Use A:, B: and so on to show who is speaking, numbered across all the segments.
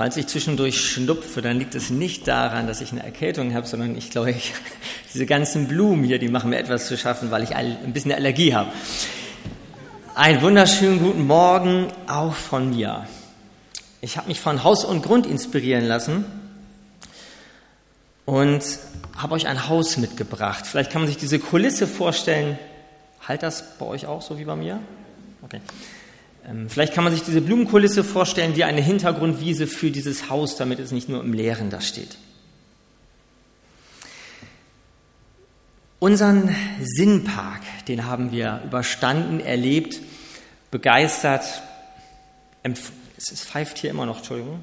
A: Falls ich zwischendurch schnupfe, dann liegt es nicht daran, dass ich eine Erkältung habe, sondern ich glaube, ich, diese ganzen Blumen hier, die machen mir etwas zu schaffen, weil ich ein bisschen Allergie habe. Einen wunderschönen guten Morgen auch von mir. Ich habe mich von Haus und Grund inspirieren lassen und habe euch ein Haus mitgebracht. Vielleicht kann man sich diese Kulisse vorstellen. Halt das bei euch auch so wie bei mir? Okay. Ähm, vielleicht kann man sich diese Blumenkulisse vorstellen wie eine Hintergrundwiese für dieses Haus, damit es nicht nur im Leeren da steht. Unseren Sinnpark, den haben wir überstanden, erlebt, begeistert. Es pfeift hier immer noch, Entschuldigung.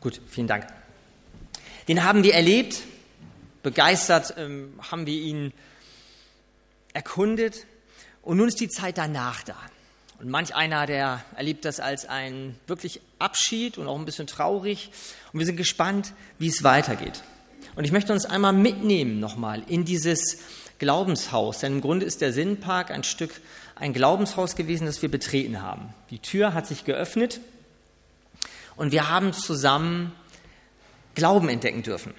A: Gut, vielen Dank. Den haben wir erlebt, begeistert ähm, haben wir ihn erkundet und nun ist die Zeit danach da. Und manch einer, der erlebt das als ein wirklich Abschied und auch ein bisschen traurig. Und wir sind gespannt, wie es weitergeht. Und ich möchte uns einmal mitnehmen nochmal in dieses Glaubenshaus. Denn im Grunde ist der Sinnpark ein Stück ein Glaubenshaus gewesen, das wir betreten haben. Die Tür hat sich geöffnet und wir haben zusammen Glauben entdecken dürfen.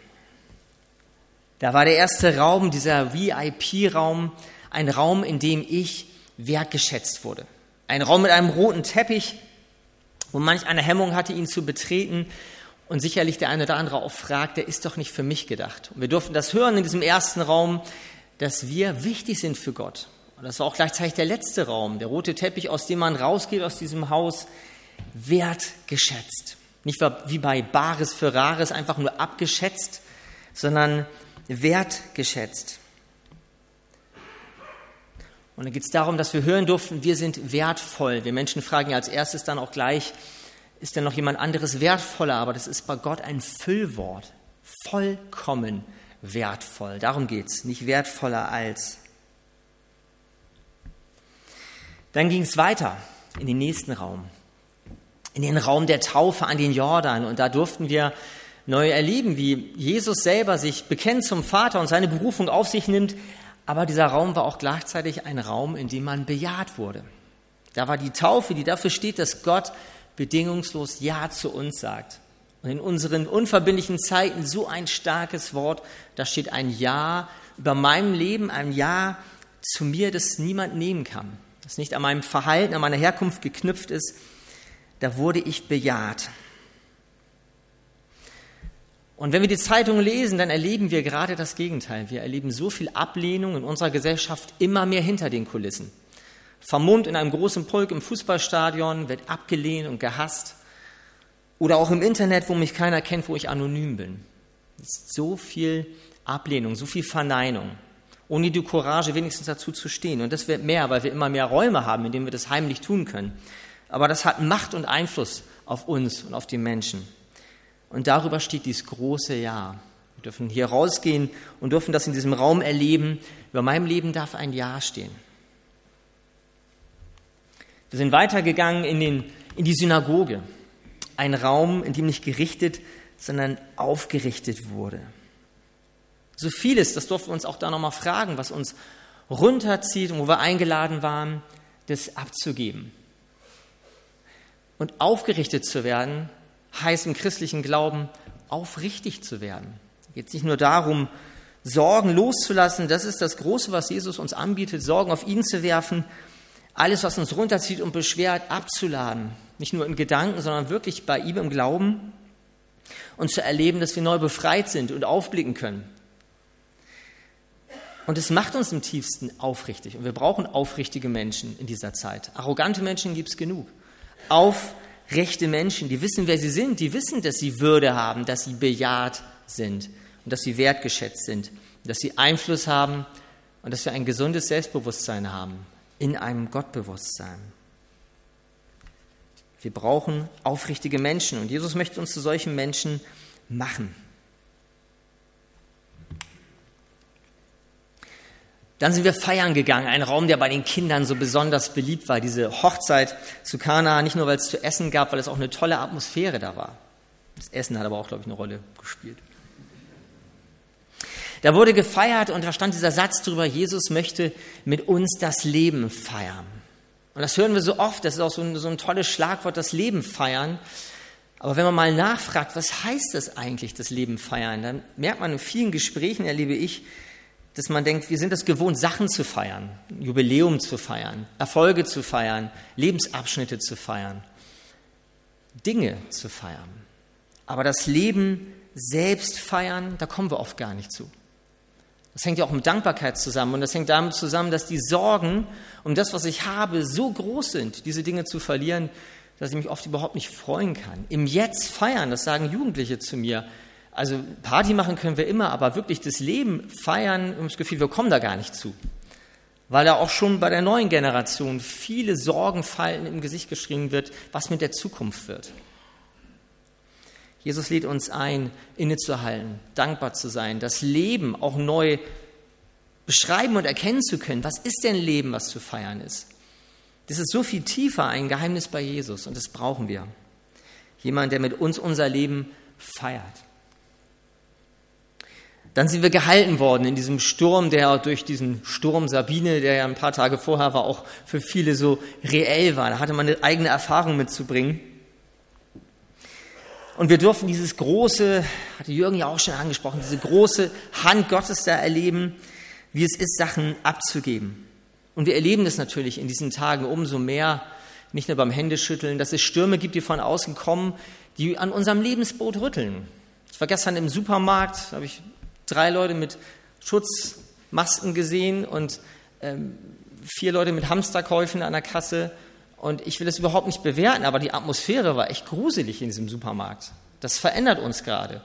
A: Da war der erste Raum, dieser VIP-Raum, ein Raum, in dem ich wertgeschätzt wurde. Ein Raum mit einem roten Teppich, wo manch eine Hemmung hatte, ihn zu betreten. Und sicherlich der eine oder andere auch fragt, der ist doch nicht für mich gedacht. Und wir durften das hören in diesem ersten Raum, dass wir wichtig sind für Gott. Und das war auch gleichzeitig der letzte Raum, der rote Teppich, aus dem man rausgeht aus diesem Haus, wertgeschätzt. Nicht wie bei Bares für Rares, einfach nur abgeschätzt, sondern wertgeschätzt. Und dann geht es darum, dass wir hören durften, wir sind wertvoll. Wir Menschen fragen ja als erstes dann auch gleich, ist denn noch jemand anderes wertvoller? Aber das ist bei Gott ein Füllwort. Vollkommen wertvoll. Darum geht es, nicht wertvoller als. Dann ging es weiter in den nächsten Raum, in den Raum der Taufe an den Jordan. Und da durften wir neu erleben, wie Jesus selber sich bekennt zum Vater und seine Berufung auf sich nimmt, aber dieser Raum war auch gleichzeitig ein Raum, in dem man bejaht wurde. Da war die Taufe, die dafür steht, dass Gott bedingungslos Ja zu uns sagt. Und in unseren unverbindlichen Zeiten so ein starkes Wort, da steht ein Ja über meinem Leben, ein Ja zu mir, das niemand nehmen kann, das nicht an meinem Verhalten, an meiner Herkunft geknüpft ist. Da wurde ich bejaht. Und wenn wir die Zeitung lesen, dann erleben wir gerade das Gegenteil. Wir erleben so viel Ablehnung in unserer Gesellschaft immer mehr hinter den Kulissen. Vermummt in einem großen Pulk im Fußballstadion, wird abgelehnt und gehasst. Oder auch im Internet, wo mich keiner kennt, wo ich anonym bin. Es ist so viel Ablehnung, so viel Verneinung. Ohne die Courage wenigstens dazu zu stehen. Und das wird mehr, weil wir immer mehr Räume haben, in denen wir das heimlich tun können. Aber das hat Macht und Einfluss auf uns und auf die Menschen. Und darüber steht dieses große Ja. Wir dürfen hier rausgehen und dürfen das in diesem Raum erleben. Über meinem Leben darf ein Ja stehen. Wir sind weitergegangen in, den, in die Synagoge. Ein Raum, in dem nicht gerichtet, sondern aufgerichtet wurde. So vieles, das durften wir uns auch da nochmal fragen, was uns runterzieht und wo wir eingeladen waren, das abzugeben. Und aufgerichtet zu werden, heißt im christlichen Glauben, aufrichtig zu werden. Es geht nicht nur darum, Sorgen loszulassen, das ist das Große, was Jesus uns anbietet, Sorgen auf ihn zu werfen, alles, was uns runterzieht und beschwert, abzuladen. Nicht nur in Gedanken, sondern wirklich bei ihm im Glauben und zu erleben, dass wir neu befreit sind und aufblicken können. Und es macht uns im tiefsten aufrichtig. Und wir brauchen aufrichtige Menschen in dieser Zeit. Arrogante Menschen gibt es genug. Auf rechte Menschen, die wissen, wer sie sind, die wissen, dass sie Würde haben, dass sie bejaht sind und dass sie wertgeschätzt sind, dass sie Einfluss haben und dass wir ein gesundes Selbstbewusstsein haben in einem Gottbewusstsein. Wir brauchen aufrichtige Menschen und Jesus möchte uns zu solchen Menschen machen. Dann sind wir feiern gegangen, ein Raum, der bei den Kindern so besonders beliebt war, diese Hochzeit zu Kana, nicht nur weil es zu essen gab, weil es auch eine tolle Atmosphäre da war. Das Essen hat aber auch, glaube ich, eine Rolle gespielt. Da wurde gefeiert und da stand dieser Satz drüber, Jesus möchte mit uns das Leben feiern. Und das hören wir so oft, das ist auch so ein, so ein tolles Schlagwort, das Leben feiern. Aber wenn man mal nachfragt, was heißt das eigentlich, das Leben feiern, dann merkt man in vielen Gesprächen, erlebe ich, dass man denkt, wir sind das gewohnt, Sachen zu feiern, Jubiläum zu feiern, Erfolge zu feiern, Lebensabschnitte zu feiern, Dinge zu feiern. Aber das Leben selbst feiern, da kommen wir oft gar nicht zu. Das hängt ja auch mit Dankbarkeit zusammen und das hängt damit zusammen, dass die Sorgen um das, was ich habe, so groß sind, diese Dinge zu verlieren, dass ich mich oft überhaupt nicht freuen kann. Im Jetzt feiern, das sagen Jugendliche zu mir. Also Party machen können wir immer, aber wirklich das Leben feiern, um das Gefühl, wir kommen da gar nicht zu. Weil da auch schon bei der neuen Generation viele Sorgenfalten im Gesicht geschrieben wird, was mit der Zukunft wird. Jesus lädt uns ein, innezuhalten, dankbar zu sein, das Leben auch neu beschreiben und erkennen zu können. Was ist denn Leben, was zu feiern ist? Das ist so viel tiefer ein Geheimnis bei Jesus und das brauchen wir. Jemand, der mit uns unser Leben feiert. Dann sind wir gehalten worden in diesem Sturm, der durch diesen Sturm Sabine, der ja ein paar Tage vorher war, auch für viele so reell war. Da hatte man eine eigene Erfahrung mitzubringen. Und wir dürfen dieses große, hatte Jürgen ja auch schon angesprochen, diese große Hand Gottes da erleben, wie es ist, Sachen abzugeben. Und wir erleben das natürlich in diesen Tagen umso mehr, nicht nur beim Händeschütteln, dass es Stürme gibt, die von außen kommen, die an unserem Lebensboot rütteln. Ich war gestern im Supermarkt, habe ich drei Leute mit Schutzmasken gesehen und ähm, vier Leute mit Hamsterkäufen an der Kasse. Und ich will das überhaupt nicht bewerten, aber die Atmosphäre war echt gruselig in diesem Supermarkt. Das verändert uns gerade.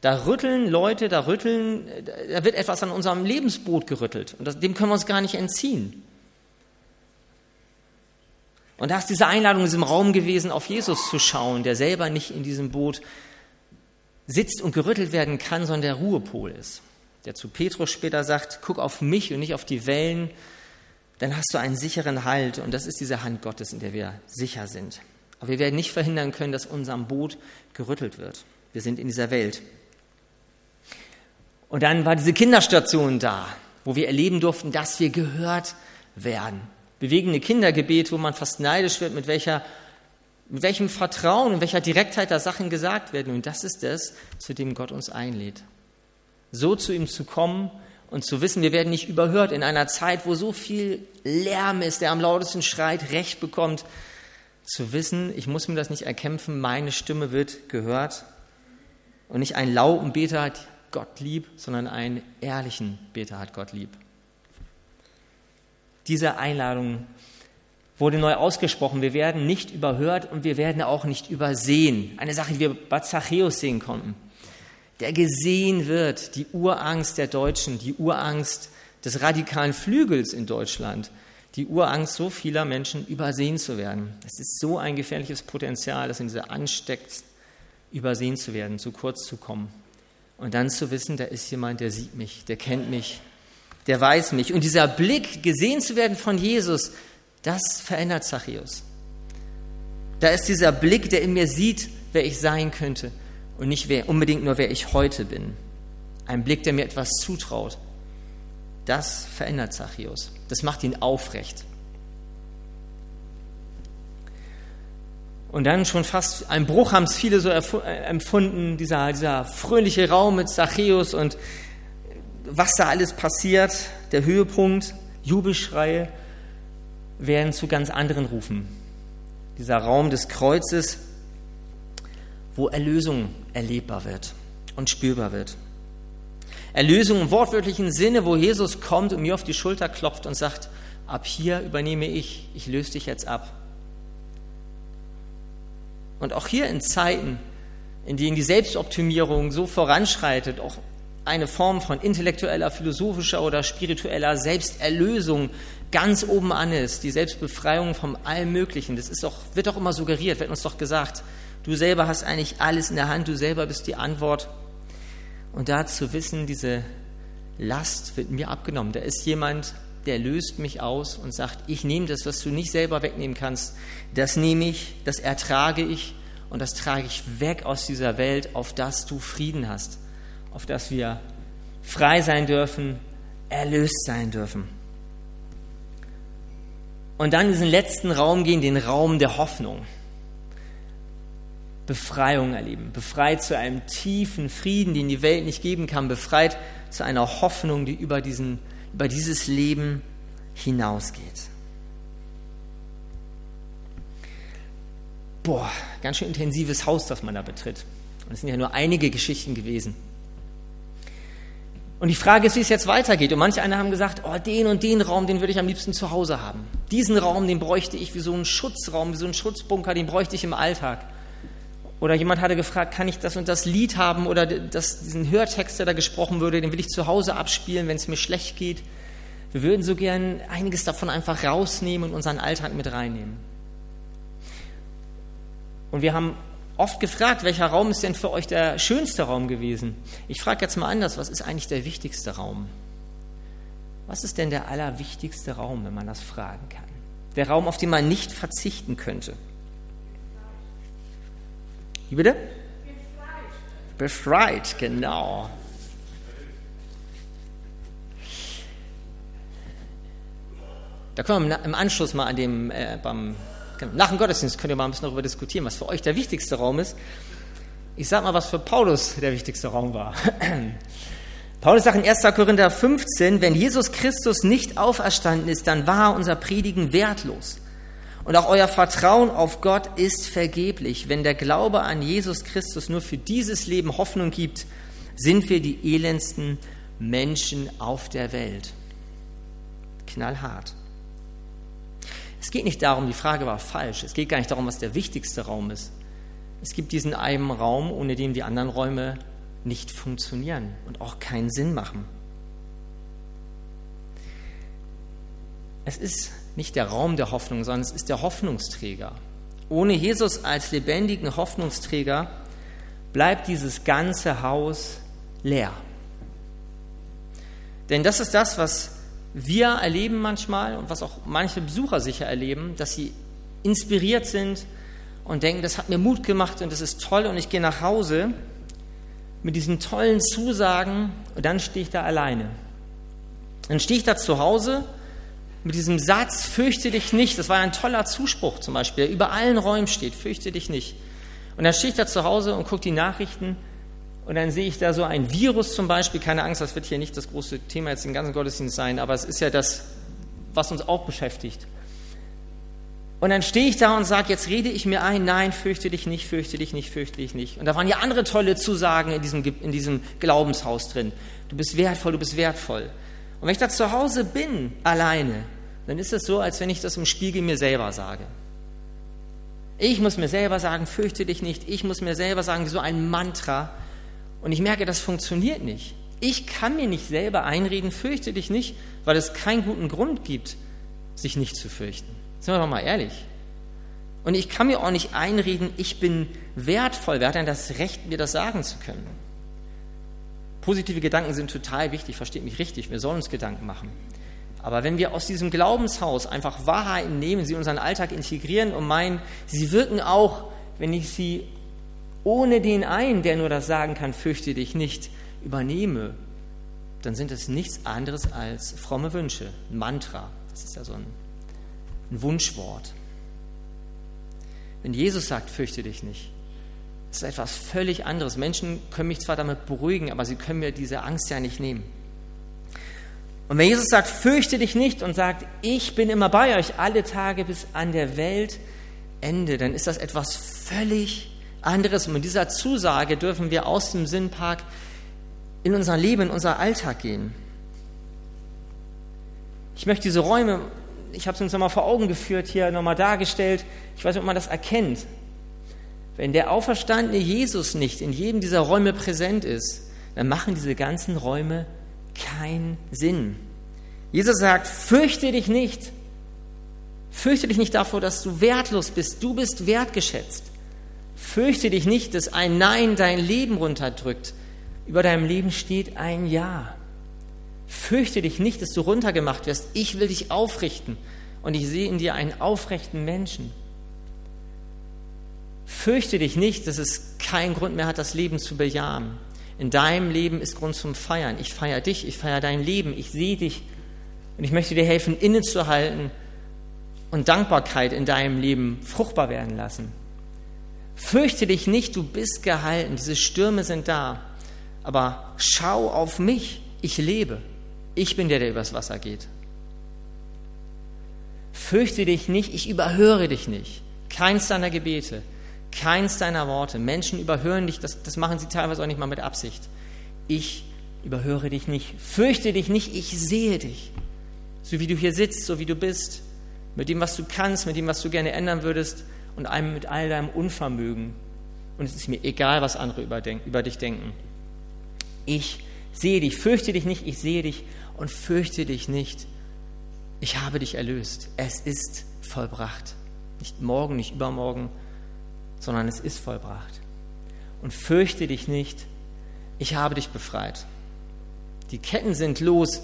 A: Da rütteln Leute, da rütteln, da wird etwas an unserem Lebensboot gerüttelt. Und das, dem können wir uns gar nicht entziehen. Und da ist diese Einladung in diesem Raum gewesen, auf Jesus zu schauen, der selber nicht in diesem Boot sitzt und gerüttelt werden kann, sondern der Ruhepol ist. Der zu Petrus später sagt, guck auf mich und nicht auf die Wellen, dann hast du einen sicheren Halt und das ist diese Hand Gottes, in der wir sicher sind. Aber wir werden nicht verhindern können, dass unserem Boot gerüttelt wird. Wir sind in dieser Welt. Und dann war diese Kinderstation da, wo wir erleben durften, dass wir gehört werden. Bewegende Kindergebet, wo man fast neidisch wird, mit welcher mit welchem Vertrauen, in welcher Direktheit da Sachen gesagt werden. Und das ist es, zu dem Gott uns einlädt. So zu ihm zu kommen und zu wissen, wir werden nicht überhört in einer Zeit, wo so viel Lärm ist, der am lautesten schreit, Recht bekommt, zu wissen, ich muss mir das nicht erkämpfen, meine Stimme wird gehört und nicht ein lauten Beter hat Gott lieb, sondern einen ehrlichen Beter hat Gott lieb. Diese Einladung wurde neu ausgesprochen. Wir werden nicht überhört und wir werden auch nicht übersehen. Eine Sache, die wir bei Zachäus sehen konnten der gesehen wird, die Urangst der Deutschen, die Urangst des radikalen Flügels in Deutschland, die Urangst so vieler Menschen übersehen zu werden. Es ist so ein gefährliches Potenzial, das in dieser ansteckt, übersehen zu werden, zu kurz zu kommen. Und dann zu wissen, da ist jemand, der sieht mich, der kennt mich, der weiß mich. Und dieser Blick, gesehen zu werden von Jesus, das verändert Zachäus. Da ist dieser Blick, der in mir sieht, wer ich sein könnte und nicht wer, unbedingt nur, wer ich heute bin. Ein Blick, der mir etwas zutraut. Das verändert Zachäus. Das macht ihn aufrecht. Und dann schon fast ein Bruch haben es viele so äh, empfunden, dieser, dieser fröhliche Raum mit Zachäus und was da alles passiert, der Höhepunkt, Jubelschreie, werden zu ganz anderen Rufen. Dieser Raum des Kreuzes, wo Erlösung erlebbar wird und spürbar wird. Erlösung im wortwörtlichen Sinne, wo Jesus kommt und mir auf die Schulter klopft und sagt, ab hier übernehme ich, ich löse dich jetzt ab. Und auch hier in Zeiten, in denen die Selbstoptimierung so voranschreitet, auch eine Form von intellektueller, philosophischer oder spiritueller Selbsterlösung ganz oben an ist, die Selbstbefreiung vom Allmöglichen, das ist doch, wird doch immer suggeriert, wird uns doch gesagt, Du selber hast eigentlich alles in der Hand, du selber bist die Antwort. Und da zu wissen, diese Last wird mir abgenommen. Da ist jemand, der löst mich aus und sagt, ich nehme das, was du nicht selber wegnehmen kannst, das nehme ich, das ertrage ich und das trage ich weg aus dieser Welt, auf das du Frieden hast, auf das wir frei sein dürfen, erlöst sein dürfen. Und dann in diesen letzten Raum gehen, den Raum der Hoffnung. Befreiung erleben, befreit zu einem tiefen Frieden, den die Welt nicht geben kann, befreit zu einer Hoffnung, die über, diesen, über dieses Leben hinausgeht. Boah, ganz schön intensives Haus, das man da betritt. Und es sind ja nur einige Geschichten gewesen. Und die Frage ist, wie es jetzt weitergeht. Und manche einer haben gesagt, oh, den und den Raum, den würde ich am liebsten zu Hause haben. Diesen Raum, den bräuchte ich wie so einen Schutzraum, wie so einen Schutzbunker, den bräuchte ich im Alltag. Oder jemand hatte gefragt, kann ich das und das Lied haben oder das, diesen Hörtext, der da gesprochen würde, den will ich zu Hause abspielen, wenn es mir schlecht geht. Wir würden so gern einiges davon einfach rausnehmen und unseren Alltag mit reinnehmen. Und wir haben oft gefragt, welcher Raum ist denn für euch der schönste Raum gewesen? Ich frage jetzt mal anders, was ist eigentlich der wichtigste Raum? Was ist denn der allerwichtigste Raum, wenn man das fragen kann? Der Raum, auf den man nicht verzichten könnte. Wie bitte? Befreit. Genau. Da können wir im Anschluss mal an dem, äh, beim Genau. Nach dem Gottesdienst könnt ihr mal ein bisschen darüber diskutieren, was für euch der wichtigste Raum ist. Ich sag mal, was für Paulus der wichtigste Raum war. Paulus sagt in 1. Korinther 15, wenn Jesus Christus nicht auferstanden ist, dann war unser Predigen wertlos. Und auch euer Vertrauen auf Gott ist vergeblich. Wenn der Glaube an Jesus Christus nur für dieses Leben Hoffnung gibt, sind wir die elendsten Menschen auf der Welt. Knallhart. Es geht nicht darum, die Frage war falsch, es geht gar nicht darum, was der wichtigste Raum ist. Es gibt diesen einen Raum, ohne den die anderen Räume nicht funktionieren und auch keinen Sinn machen. Es ist nicht der Raum der Hoffnung, sondern es ist der Hoffnungsträger. Ohne Jesus als lebendigen Hoffnungsträger bleibt dieses ganze Haus leer. Denn das ist das, was wir erleben manchmal und was auch manche Besucher sicher erleben, dass sie inspiriert sind und denken, das hat mir Mut gemacht und das ist toll und ich gehe nach Hause mit diesen tollen Zusagen und dann stehe ich da alleine. Dann stehe ich da zu Hause mit diesem Satz, fürchte dich nicht, das war ein toller Zuspruch zum Beispiel, der über allen Räumen steht, fürchte dich nicht. Und dann stehe ich da zu Hause und gucke die Nachrichten und dann sehe ich da so ein Virus zum Beispiel, keine Angst, das wird hier nicht das große Thema jetzt im ganzen Gottesdienst sein, aber es ist ja das, was uns auch beschäftigt. Und dann stehe ich da und sage, jetzt rede ich mir ein, nein, fürchte dich nicht, fürchte dich nicht, fürchte dich nicht. Und da waren ja andere tolle Zusagen in diesem, in diesem Glaubenshaus drin. Du bist wertvoll, du bist wertvoll. Und wenn ich da zu Hause bin, alleine, dann ist es so, als wenn ich das im Spiegel mir selber sage. Ich muss mir selber sagen, fürchte dich nicht. Ich muss mir selber sagen, wie so ein Mantra, und ich merke, das funktioniert nicht. Ich kann mir nicht selber einreden, fürchte dich nicht, weil es keinen guten Grund gibt, sich nicht zu fürchten. Sind wir doch mal ehrlich. Und ich kann mir auch nicht einreden, ich bin wertvoll. Wer hat denn das Recht, mir das sagen zu können? Positive Gedanken sind total wichtig, versteht mich richtig. Wir sollen uns Gedanken machen. Aber wenn wir aus diesem Glaubenshaus einfach Wahrheiten nehmen, sie in unseren Alltag integrieren und meinen, sie wirken auch, wenn ich sie ohne den einen, der nur das sagen kann, fürchte dich nicht, übernehme, dann sind es nichts anderes als fromme Wünsche, ein Mantra. Das ist ja so ein, ein Wunschwort. Wenn Jesus sagt, fürchte dich nicht, das ist etwas völlig anderes. Menschen können mich zwar damit beruhigen, aber sie können mir diese Angst ja nicht nehmen. Und wenn Jesus sagt, fürchte dich nicht und sagt, ich bin immer bei euch alle Tage bis an der Weltende, dann ist das etwas völlig anderes. Und mit dieser Zusage dürfen wir aus dem Sinnpark in unser Leben, in unser Alltag gehen. Ich möchte diese Räume, ich habe es uns nochmal vor Augen geführt, hier nochmal dargestellt. Ich weiß nicht, ob man das erkennt. Wenn der auferstandene Jesus nicht in jedem dieser Räume präsent ist, dann machen diese ganzen Räume keinen Sinn. Jesus sagt, fürchte dich nicht. Fürchte dich nicht davor, dass du wertlos bist. Du bist wertgeschätzt. Fürchte dich nicht, dass ein Nein dein Leben runterdrückt. Über deinem Leben steht ein Ja. Fürchte dich nicht, dass du runtergemacht wirst. Ich will dich aufrichten und ich sehe in dir einen aufrechten Menschen. Fürchte dich nicht, dass es keinen Grund mehr hat, das Leben zu bejahen. In deinem Leben ist Grund zum Feiern. Ich feiere dich, ich feiere dein Leben, ich sehe dich und ich möchte dir helfen, innezuhalten und Dankbarkeit in deinem Leben fruchtbar werden lassen. Fürchte dich nicht, du bist gehalten, diese Stürme sind da, aber schau auf mich, ich lebe. Ich bin der, der übers Wasser geht. Fürchte dich nicht, ich überhöre dich nicht. Keins deiner Gebete, keins deiner Worte. Menschen überhören dich, das, das machen sie teilweise auch nicht mal mit Absicht. Ich überhöre dich nicht. Fürchte dich nicht, ich sehe dich. So wie du hier sitzt, so wie du bist, mit dem, was du kannst, mit dem, was du gerne ändern würdest und einem mit all deinem Unvermögen. Und es ist mir egal, was andere über, über dich denken. Ich sehe dich, fürchte dich nicht, ich sehe dich und fürchte dich nicht. Ich habe dich erlöst. Es ist vollbracht. Nicht morgen, nicht übermorgen, sondern es ist vollbracht. Und fürchte dich nicht, ich habe dich befreit. Die Ketten sind los,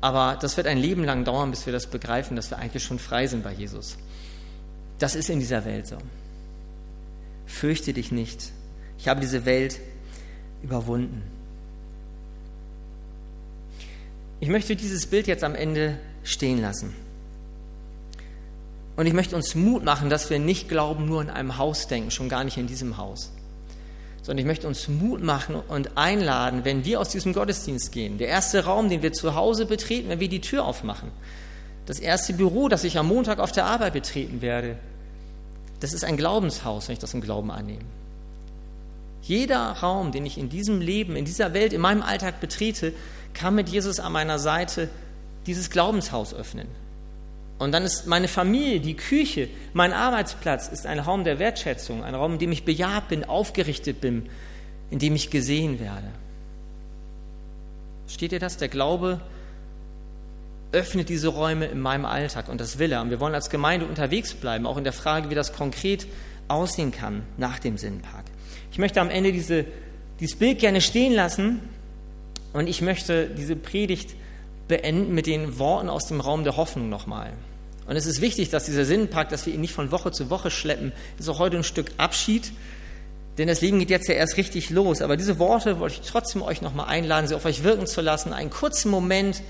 A: aber das wird ein Leben lang dauern, bis wir das begreifen, dass wir eigentlich schon frei sind bei Jesus. Das ist in dieser Welt so. Fürchte dich nicht. Ich habe diese Welt überwunden. Ich möchte dieses Bild jetzt am Ende stehen lassen. Und ich möchte uns Mut machen, dass wir nicht glauben, nur in einem Haus denken, schon gar nicht in diesem Haus. Sondern ich möchte uns Mut machen und einladen, wenn wir aus diesem Gottesdienst gehen. Der erste Raum, den wir zu Hause betreten, wenn wir die Tür aufmachen. Das erste Büro, das ich am Montag auf der Arbeit betreten werde. Das ist ein Glaubenshaus, wenn ich das im Glauben annehme. Jeder Raum, den ich in diesem Leben, in dieser Welt, in meinem Alltag betrete, kann mit Jesus an meiner Seite dieses Glaubenshaus öffnen. Und dann ist meine Familie, die Küche, mein Arbeitsplatz ist ein Raum der Wertschätzung, ein Raum, in dem ich bejaht bin, aufgerichtet bin, in dem ich gesehen werde. Steht ihr das? Der Glaube öffnet diese Räume in meinem Alltag und das will er. Und wir wollen als Gemeinde unterwegs bleiben, auch in der Frage, wie das konkret aussehen kann nach dem Sinnpark. Ich möchte am Ende diese, dieses Bild gerne stehen lassen und ich möchte diese Predigt beenden mit den Worten aus dem Raum der Hoffnung nochmal. Und es ist wichtig, dass dieser Sinnpark, dass wir ihn nicht von Woche zu Woche schleppen, ist auch heute ein Stück Abschied, denn das Leben geht jetzt ja erst richtig los. Aber diese Worte wollte ich trotzdem euch nochmal einladen, sie auf euch wirken zu lassen, einen kurzen Moment,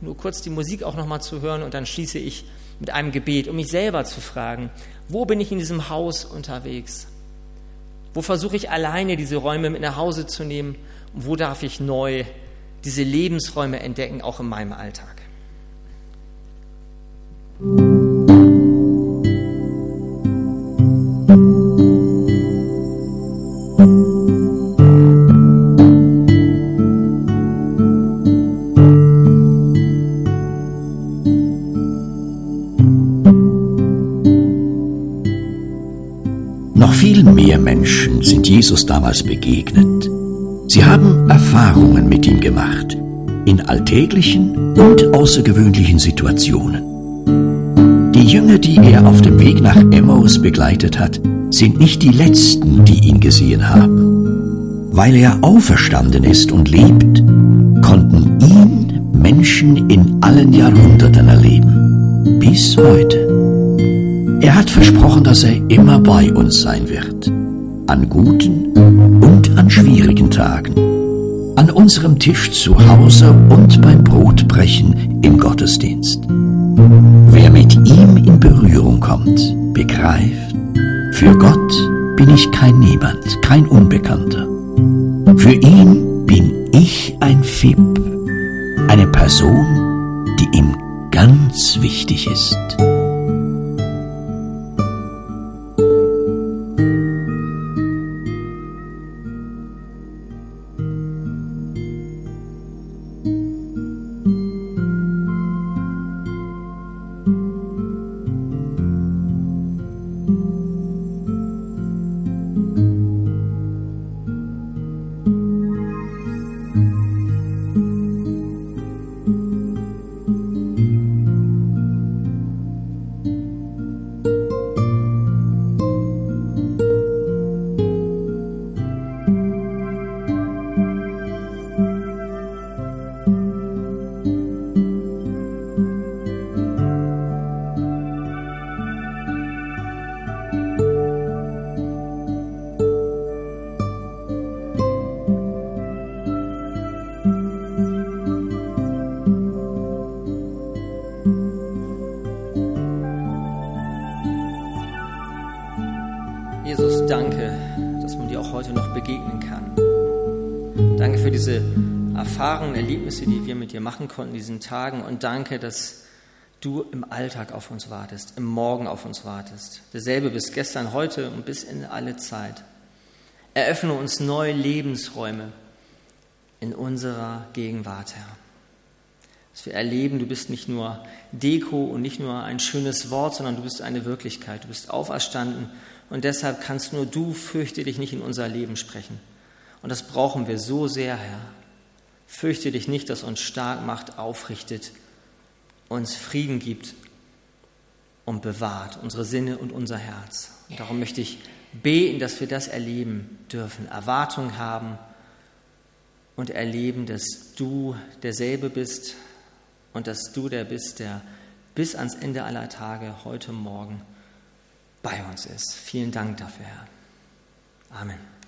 A: nur kurz die Musik auch nochmal zu hören und dann schließe ich mit einem Gebet, um mich selber zu fragen, wo bin ich in diesem Haus unterwegs? Wo versuche ich alleine diese Räume mit nach Hause zu nehmen? Und wo darf ich neu diese Lebensräume entdecken, auch in meinem Alltag?
B: Jesus damals begegnet. Sie haben Erfahrungen mit ihm gemacht, in alltäglichen und außergewöhnlichen Situationen. Die Jünger, die er auf dem Weg nach Emmaus begleitet hat, sind nicht die letzten, die ihn gesehen haben. Weil er auferstanden ist und lebt, konnten ihn Menschen in allen Jahrhunderten erleben. Bis heute. Er hat versprochen, dass er immer bei uns sein wird. An guten und an schwierigen Tagen. An unserem Tisch zu Hause und beim Brotbrechen im Gottesdienst. Wer mit ihm in Berührung kommt, begreift, für Gott bin ich kein Niemand, kein Unbekannter. Für ihn bin ich ein Fib, eine Person, die ihm ganz wichtig ist.
A: Erfahrungen, Erlebnisse, die wir mit dir machen konnten in diesen Tagen. Und danke, dass du im Alltag auf uns wartest, im Morgen auf uns wartest. Derselbe bis gestern, heute und bis in alle Zeit. Eröffne uns neue Lebensräume in unserer Gegenwart, Herr. Dass wir erleben, du bist nicht nur Deko und nicht nur ein schönes Wort, sondern du bist eine Wirklichkeit. Du bist auferstanden und deshalb kannst nur du, fürchte dich, nicht in unser Leben sprechen. Und das brauchen wir so sehr, Herr. Fürchte dich nicht, dass uns stark macht, aufrichtet, uns Frieden gibt und bewahrt, unsere Sinne und unser Herz. Und darum möchte ich beten, dass wir das erleben dürfen, Erwartung haben und erleben, dass du derselbe bist und dass du der bist, der bis ans Ende aller Tage heute Morgen bei uns ist. Vielen Dank dafür, Herr. Amen.